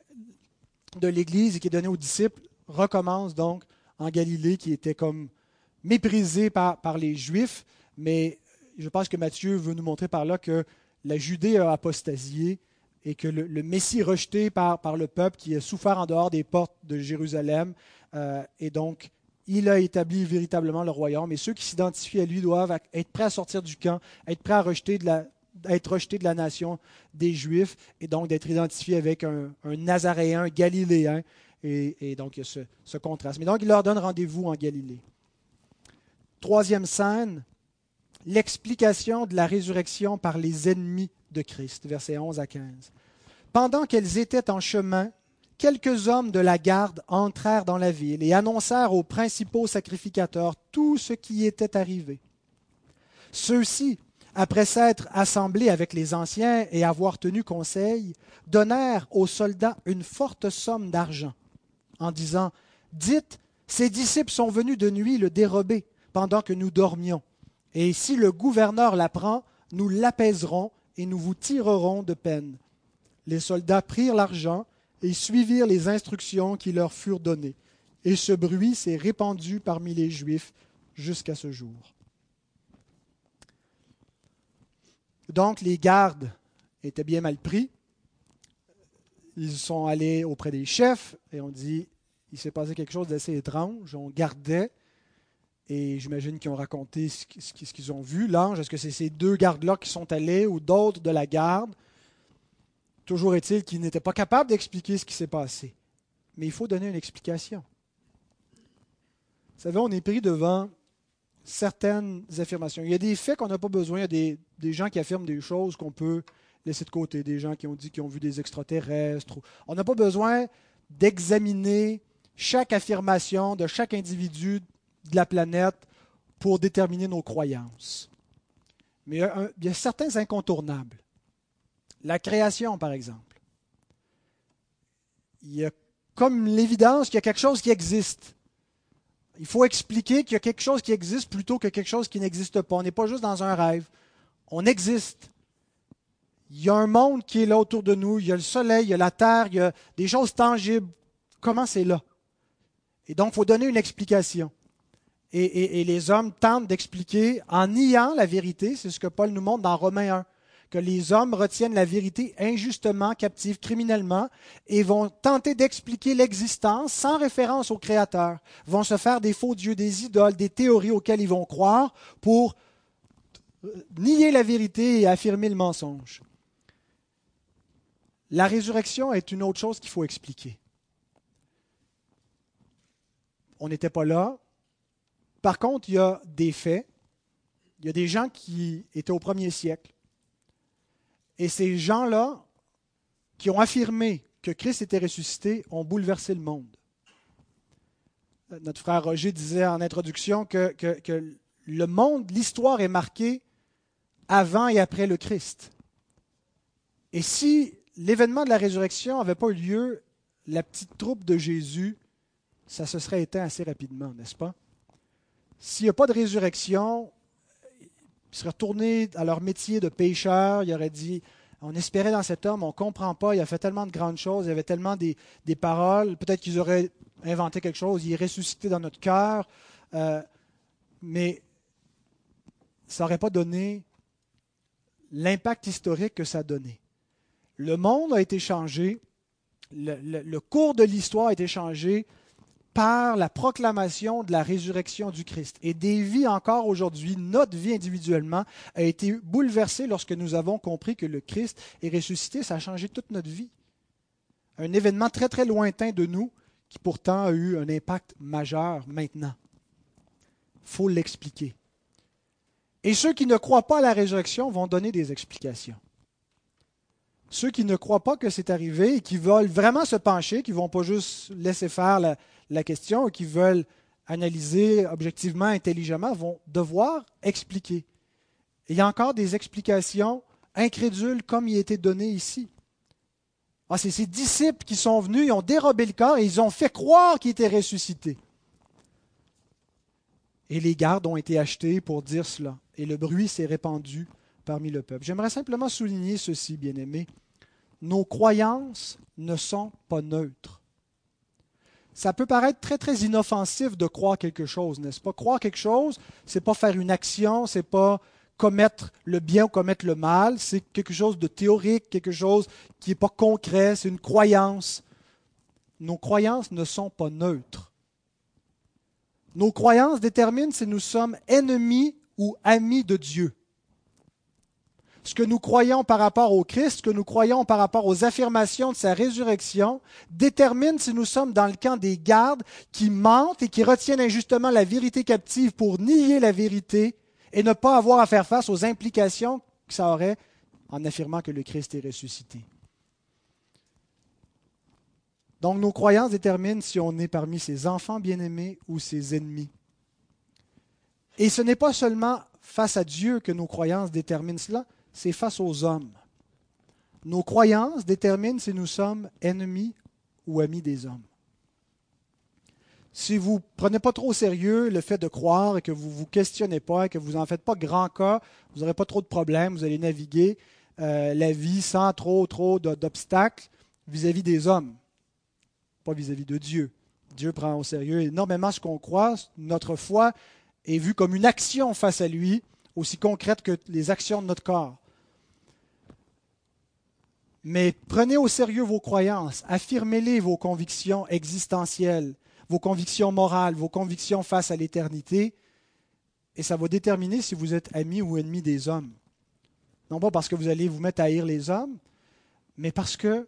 de l'Église qui est donné aux disciples recommence donc en Galilée, qui était comme méprisé par, par les Juifs, mais je pense que Matthieu veut nous montrer par là que la Judée a apostasié et que le, Messie rejeté par, le peuple qui a souffert en dehors des portes de Jérusalem, euh, et donc il a établi véritablement le royaume, et ceux qui s'identifient à lui doivent être prêts à sortir du camp, être prêts à rejeter de la, d'être rejeté de la nation des Juifs et donc d'être identifié avec un, Nazaréen galiléen. Et, donc il y a ce contraste. Mais donc il leur donne rendez-vous en Galilée. Troisième scène, l'explication de la résurrection par les ennemis de Christ, versets 11 à 15. Pendant qu'elles étaient en chemin, quelques hommes de la garde entrèrent dans la ville et annoncèrent aux principaux sacrificateurs tout ce qui était arrivé. Ceux-ci, après s'être assemblés avec les anciens et avoir tenu conseil, donnèrent aux soldats une forte somme d'argent, en disant Dites, ces disciples sont venus de nuit le dérober pendant que nous dormions. Et si le gouverneur l'apprend, nous l'apaiserons et nous vous tirerons de peine. Les soldats prirent l'argent et suivirent les instructions qui leur furent données. Et ce bruit s'est répandu parmi les Juifs jusqu'à ce jour. Donc les gardes étaient bien mal pris. Ils sont allés auprès des chefs et on dit, il s'est passé quelque chose d'assez étrange. On gardait et j'imagine qu'ils ont raconté ce qu'ils ont vu. L'ange, est-ce que c'est ces deux gardes-là qui sont allés ou d'autres de la garde? Toujours est-il qu'ils n'étaient pas capables d'expliquer ce qui s'est passé. Mais il faut donner une explication. Vous savez, on est pris devant certaines affirmations. Il y a des faits qu'on n'a pas besoin. Il y a des, des gens qui affirment des choses qu'on peut laisser de côté. Des gens qui ont dit qu'ils ont vu des extraterrestres. On n'a pas besoin d'examiner chaque affirmation de chaque individu de la planète pour déterminer nos croyances. Mais il y a, certains incontournables. La création, par exemple. Il y a comme l'évidence qu'il y a quelque chose qui existe. Il faut expliquer qu'il y a quelque chose qui existe plutôt que quelque chose qui n'existe pas. On n'est pas juste dans un rêve. On existe. Il y a un monde qui est là autour de nous. Il y a le soleil, il y a la terre, il y a des choses tangibles. Comment c'est là? Et donc, il faut donner une explication et, les hommes tentent d'expliquer en niant la vérité, c'est ce que Paul nous montre dans Romains 1, que les hommes retiennent la vérité injustement, captive, criminellement, et vont tenter d'expliquer l'existence sans référence au Créateur, vont se faire des faux dieux, des idoles, des théories auxquelles ils vont croire pour nier la vérité et affirmer le mensonge. La résurrection est une autre chose qu'il faut expliquer. On n'était pas là, par contre, il y a des faits. Il y a des gens qui étaient au premier siècle. Et ces gens-là, qui ont affirmé que Christ était ressuscité, ont bouleversé le monde. Notre frère Roger disait en introduction que, que le monde, l'histoire est marquée avant et après le Christ. Et si l'événement de la résurrection n'avait pas eu lieu, la petite troupe de Jésus, ça se serait éteint assez rapidement, n'est-ce pas? S'il n'y a pas de résurrection, ils seraient retournés à leur métier de pêcheur. Ils auraient dit On espérait dans cet homme, on ne comprend pas, il a fait tellement de grandes choses, il y avait tellement des, paroles. Peut-être qu'ils auraient inventé quelque chose, il est ressuscité dans notre cœur. Euh, mais ça n'aurait pas donné l'impact historique que ça a donné. Le monde a été changé, le cours de l'histoire a été changé par la proclamation de la résurrection du Christ. Et des vies encore aujourd'hui, notre vie individuellement, a été bouleversée lorsque nous avons compris que le Christ est ressuscité. Ça a changé toute notre vie. Un événement très très lointain de nous qui pourtant a eu un impact majeur maintenant. Il faut l'expliquer. Et ceux qui ne croient pas à la résurrection vont donner des explications. Ceux qui ne croient pas que c'est arrivé et qui veulent vraiment se pencher, qui ne vont pas juste laisser faire la, la question qui veulent analyser objectivement, intelligemment, vont devoir expliquer. il y a encore des explications incrédules comme il a été donné ici. Ah, c'est ces disciples qui sont venus, ils ont dérobé le corps et ils ont fait croire qu'il était ressuscité. Et les gardes ont été achetés pour dire cela. Et le bruit s'est répandu parmi le peuple. J'aimerais simplement souligner ceci, bien-aimés. Nos croyances ne sont pas neutres ça peut paraître très très inoffensif de croire quelque chose, n'est-ce pas? Croire quelque chose, c'est pas faire une action, c'est pas commettre le bien ou commettre le mal, c'est quelque chose de théorique, quelque chose qui n'est pas concret, c'est une croyance. Nos croyances ne sont pas neutres. Nos croyances déterminent si nous sommes ennemis ou amis de Dieu. Ce que nous croyons par rapport au Christ, ce que nous croyons par rapport aux affirmations de sa résurrection, détermine si nous sommes dans le camp des gardes qui mentent et qui retiennent injustement la vérité captive pour nier la vérité et ne pas avoir à faire face aux implications que ça aurait en affirmant que le Christ est ressuscité. Donc nos croyances déterminent si on est parmi ses enfants bien-aimés ou ses ennemis. Et ce n'est pas seulement face à Dieu que nos croyances déterminent cela, c'est face aux hommes. Nos croyances déterminent si nous sommes ennemis ou amis des hommes. Si vous ne prenez pas trop au sérieux le fait de croire et que vous ne vous questionnez pas et que vous n'en faites pas grand cas, vous n'aurez pas trop de problèmes, vous allez naviguer euh, la vie sans trop, trop d'obstacles vis-à-vis des hommes, pas vis-à-vis de Dieu. Dieu prend au sérieux énormément ce qu'on croit. Notre foi est vue comme une action face à lui, aussi concrète que les actions de notre corps. Mais prenez au sérieux vos croyances, affirmez-les vos convictions existentielles, vos convictions morales, vos convictions face à l'éternité, et ça va déterminer si vous êtes ami ou ennemi des hommes. Non pas parce que vous allez vous mettre à haïr les hommes, mais parce que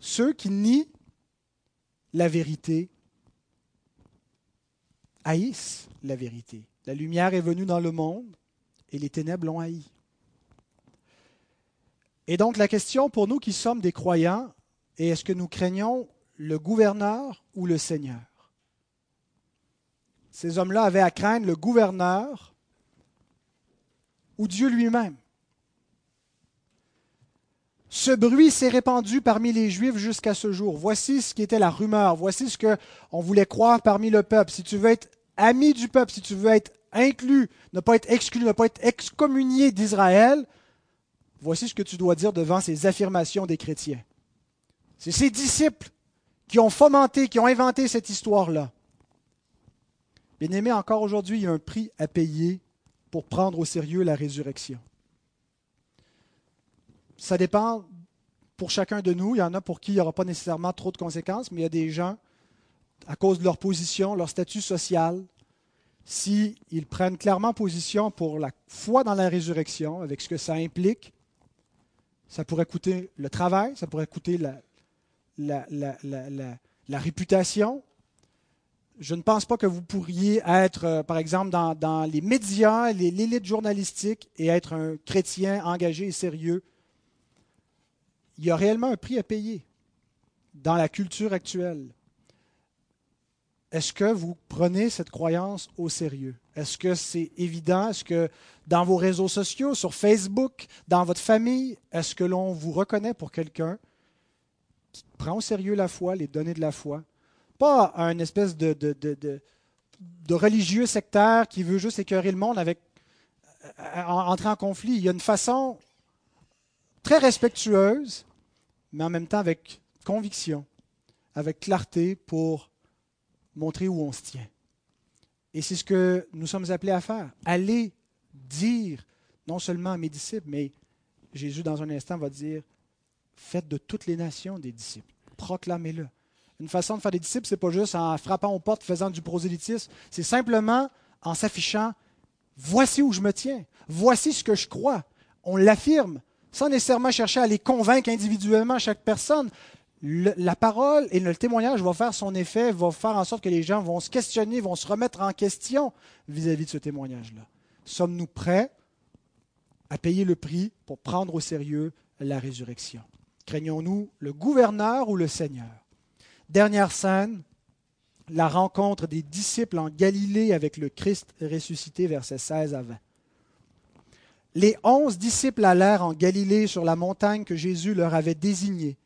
ceux qui nient la vérité haïssent la vérité. La lumière est venue dans le monde et les ténèbres l'ont haï. Et donc la question pour nous qui sommes des croyants est est-ce que nous craignons le gouverneur ou le Seigneur? Ces hommes-là avaient à craindre le gouverneur ou Dieu lui-même. Ce bruit s'est répandu parmi les Juifs jusqu'à ce jour. Voici ce qui était la rumeur. Voici ce qu'on voulait croire parmi le peuple. Si tu veux être ami du peuple, si tu veux être inclus, ne pas être exclu, ne pas être excommunié d'Israël, Voici ce que tu dois dire devant ces affirmations des chrétiens. C'est ces disciples qui ont fomenté, qui ont inventé cette histoire-là. Bien aimé, encore aujourd'hui, il y a un prix à payer pour prendre au sérieux la résurrection. Ça dépend pour chacun de nous. Il y en a pour qui il n'y aura pas nécessairement trop de conséquences, mais il y a des gens, à cause de leur position, leur statut social, s'ils prennent clairement position pour la foi dans la résurrection, avec ce que ça implique, ça pourrait coûter le travail, ça pourrait coûter la, réputation. Je ne pense pas que vous pourriez être, euh, par exemple, dans, dans les médias, l'élite journalistique, et être un chrétien engagé et sérieux. Il y a réellement un prix à payer dans la culture actuelle. Est-ce que vous prenez cette croyance au sérieux? Est-ce que c'est évident? Est-ce que dans vos réseaux sociaux, sur Facebook, dans votre famille, est-ce que l'on vous reconnaît pour quelqu'un qui prend au sérieux la foi, les données de la foi? Pas un espèce de, religieux sectaire qui veut juste écœurer le monde avec euh, entrer en conflit. Il y a une façon très respectueuse, mais en même temps avec conviction, avec clarté pour montrer où on se tient. Et c'est ce que nous sommes appelés à faire. Aller dire, non seulement à mes disciples, mais Jésus, dans un instant, va dire Faites de toutes les nations des disciples. Proclamez-le. Une façon de faire des disciples, ce n'est pas juste en frappant aux portes, faisant du prosélytisme. C'est simplement en s'affichant Voici où je me tiens. Voici ce que je crois. On l'affirme sans nécessairement chercher à les convaincre individuellement chaque personne la parole et le témoignage vont faire son effet, vont faire en sorte que les gens vont se questionner, vont se remettre en question vis-à-vis de ce témoignage-là. Sommes-nous prêts à payer le prix pour prendre au sérieux la résurrection? Craignons-nous le gouverneur ou le Seigneur? Dernière scène, la rencontre des disciples en Galilée avec le Christ ressuscité, versets 16 à 20. Les onze disciples allèrent en Galilée sur la montagne que Jésus leur avait désignée.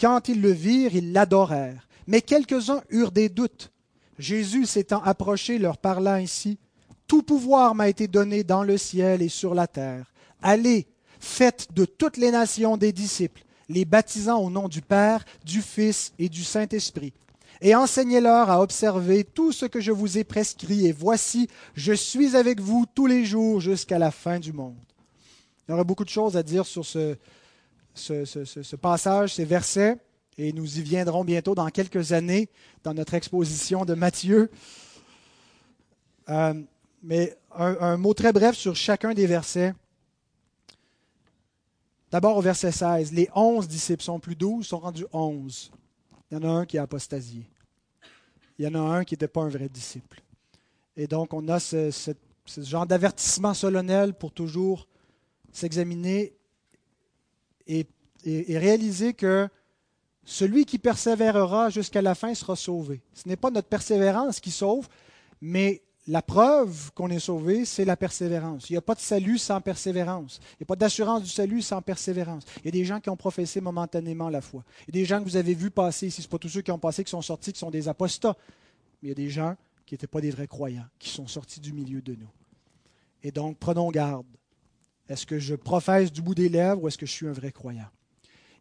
Quand ils le virent, ils l'adorèrent. Mais quelques-uns eurent des doutes. Jésus s'étant approché leur parla ainsi. Tout pouvoir m'a été donné dans le ciel et sur la terre. Allez, faites de toutes les nations des disciples, les baptisant au nom du Père, du Fils et du Saint-Esprit. Et enseignez-leur à observer tout ce que je vous ai prescrit. Et voici, je suis avec vous tous les jours jusqu'à la fin du monde. Il y aurait beaucoup de choses à dire sur ce, ce, passage, ces versets, et nous y viendrons bientôt dans quelques années dans notre exposition de Matthieu. Euh, mais un, mot très bref sur chacun des versets. D'abord au verset 16, les onze disciples sont plus douze, sont rendus onze. Il y en a un qui a apostasié. Il y en a un qui n'était pas un vrai disciple. Et donc on a ce, ce genre d'avertissement solennel pour toujours s'examiner et, réaliser que celui qui persévérera jusqu'à la fin sera sauvé. Ce n'est pas notre persévérance qui sauve, mais la preuve qu'on est sauvé, c'est la persévérance. Il n'y a pas de salut sans persévérance. Il n'y a pas d'assurance du salut sans persévérance. Il y a des gens qui ont professé momentanément la foi. Il y a des gens que vous avez vus passer ici. Ce pas tous ceux qui ont passé qui sont sortis, qui sont des apostats. Mais il y a des gens qui n'étaient pas des vrais croyants, qui sont sortis du milieu de nous. Et donc, prenons garde. Est-ce que je professe du bout des lèvres ou est-ce que je suis un vrai croyant?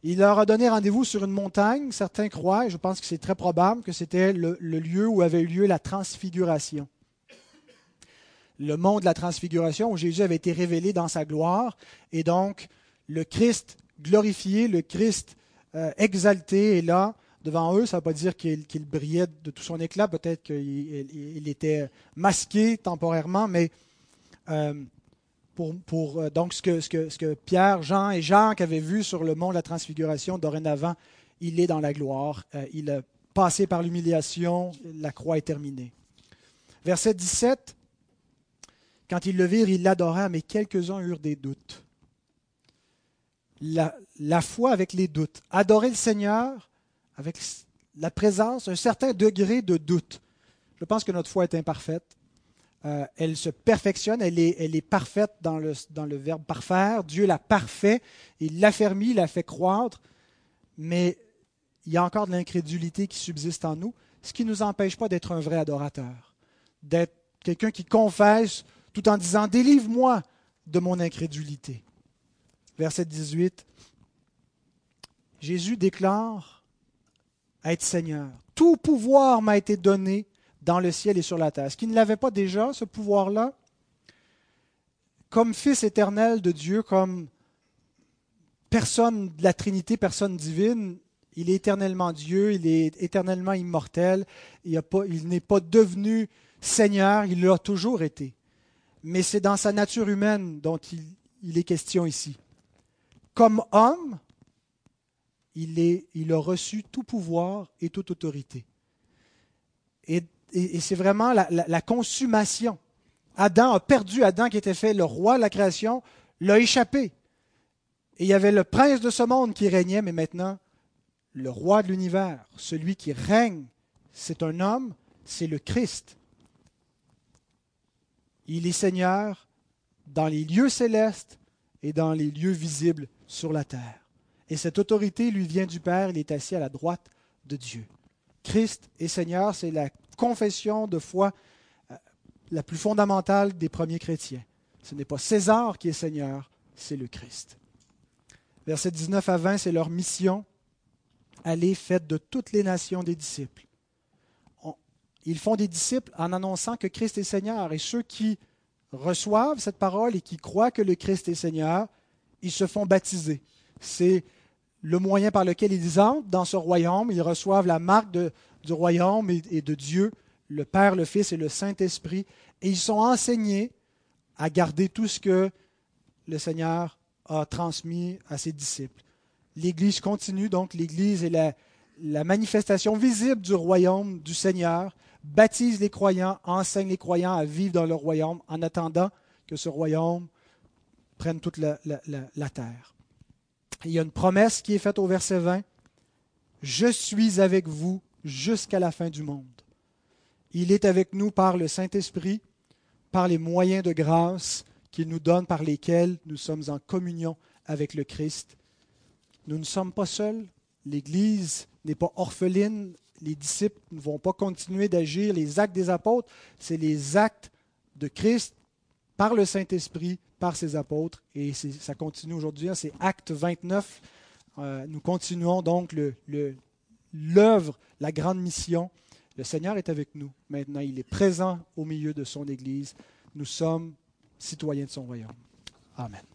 Il leur a donné rendez-vous sur une montagne. Certains croient, et je pense que c'est très probable, que c'était le, lieu où avait eu lieu la transfiguration. Le mont de la transfiguration où Jésus avait été révélé dans sa gloire. Et donc, le Christ glorifié, le Christ euh, exalté est là devant eux. Ça ne veut pas dire qu'il brillait de tout son éclat. Peut-être qu'il était masqué temporairement, mais euh, pour, euh, donc ce que, Pierre, Jean et Jacques avaient vu sur le mont de la transfiguration, dorénavant, il est dans la gloire. Euh, il a passé par l'humiliation, la croix est terminée. Verset 17, quand ils le virent, ils l'adorèrent, mais quelques-uns eurent des doutes. La, la, foi avec les doutes. Adorer le Seigneur avec la présence, un certain degré de doute. Je pense que notre foi est imparfaite. Euh, elle se perfectionne, elle est, parfaite dans le, verbe parfaire. Dieu l'a parfait, il l'a fermé, il l'a fait croître, mais il y a encore de l'incrédulité qui subsiste en nous, ce qui ne nous empêche pas d'être un vrai adorateur, d'être quelqu'un qui confesse tout en disant Délivre-moi de mon incrédulité. Verset 18. Jésus déclare être Seigneur. Tout pouvoir m'a été donné dans le ciel et sur la terre. Est-ce qu'il ne l'avait pas déjà, ce pouvoir-là Comme Fils éternel de Dieu, comme personne de la Trinité, personne divine, il est éternellement Dieu, il est éternellement immortel, il, n'est pas devenu Seigneur, il l'a toujours été. Mais c'est dans sa nature humaine dont il, il est question ici. Comme homme, il, est, il a reçu tout pouvoir et toute autorité. Et et, c'est vraiment la, consommation. Adam a perdu, Adam qui était fait le roi de la création, l'a échappé. Et il y avait le prince de ce monde qui régnait, mais maintenant, le roi de l'univers, celui qui règne, c'est un homme, c'est le Christ. Il est Seigneur dans les lieux célestes et dans les lieux visibles sur la terre. Et cette autorité lui vient du Père, il est assis à la droite de Dieu. Christ est Seigneur, c'est la confession de foi euh, la plus fondamentale des premiers chrétiens. Ce n'est pas César qui est Seigneur, c'est le Christ. Versets 19 à 20, c'est leur mission. Allez, faites de toutes les nations des disciples. Ils font des disciples en annonçant que Christ est Seigneur. Et ceux qui reçoivent cette parole et qui croient que le Christ est Seigneur, ils se font baptiser. C'est le moyen par lequel ils entrent dans ce royaume. Ils reçoivent la marque de, du royaume et, de Dieu, le Père, le Fils et le Saint-Esprit, et ils sont enseignés à garder tout ce que le Seigneur a transmis à ses disciples. L'Église continue, donc l'Église est la, manifestation visible du royaume du Seigneur, baptise les croyants, enseigne les croyants à vivre dans le royaume en attendant que ce royaume prenne toute la, terre. Il y a une promesse qui est faite au verset 20. Je suis avec vous jusqu'à la fin du monde. Il est avec nous par le Saint-Esprit, par les moyens de grâce qu'il nous donne, par lesquels nous sommes en communion avec le Christ. Nous ne sommes pas seuls, l'Église n'est pas orpheline, les disciples ne vont pas continuer d'agir. Les actes des apôtres, c'est les actes de Christ par le Saint-Esprit, par ses apôtres, et ça continue aujourd'hui. Hein, c'est Acte 29. Euh, nous continuons donc le, le, l'œuvre, la grande mission. Le Seigneur est avec nous. Maintenant, il est présent au milieu de son Église. Nous sommes citoyens de son royaume. Amen.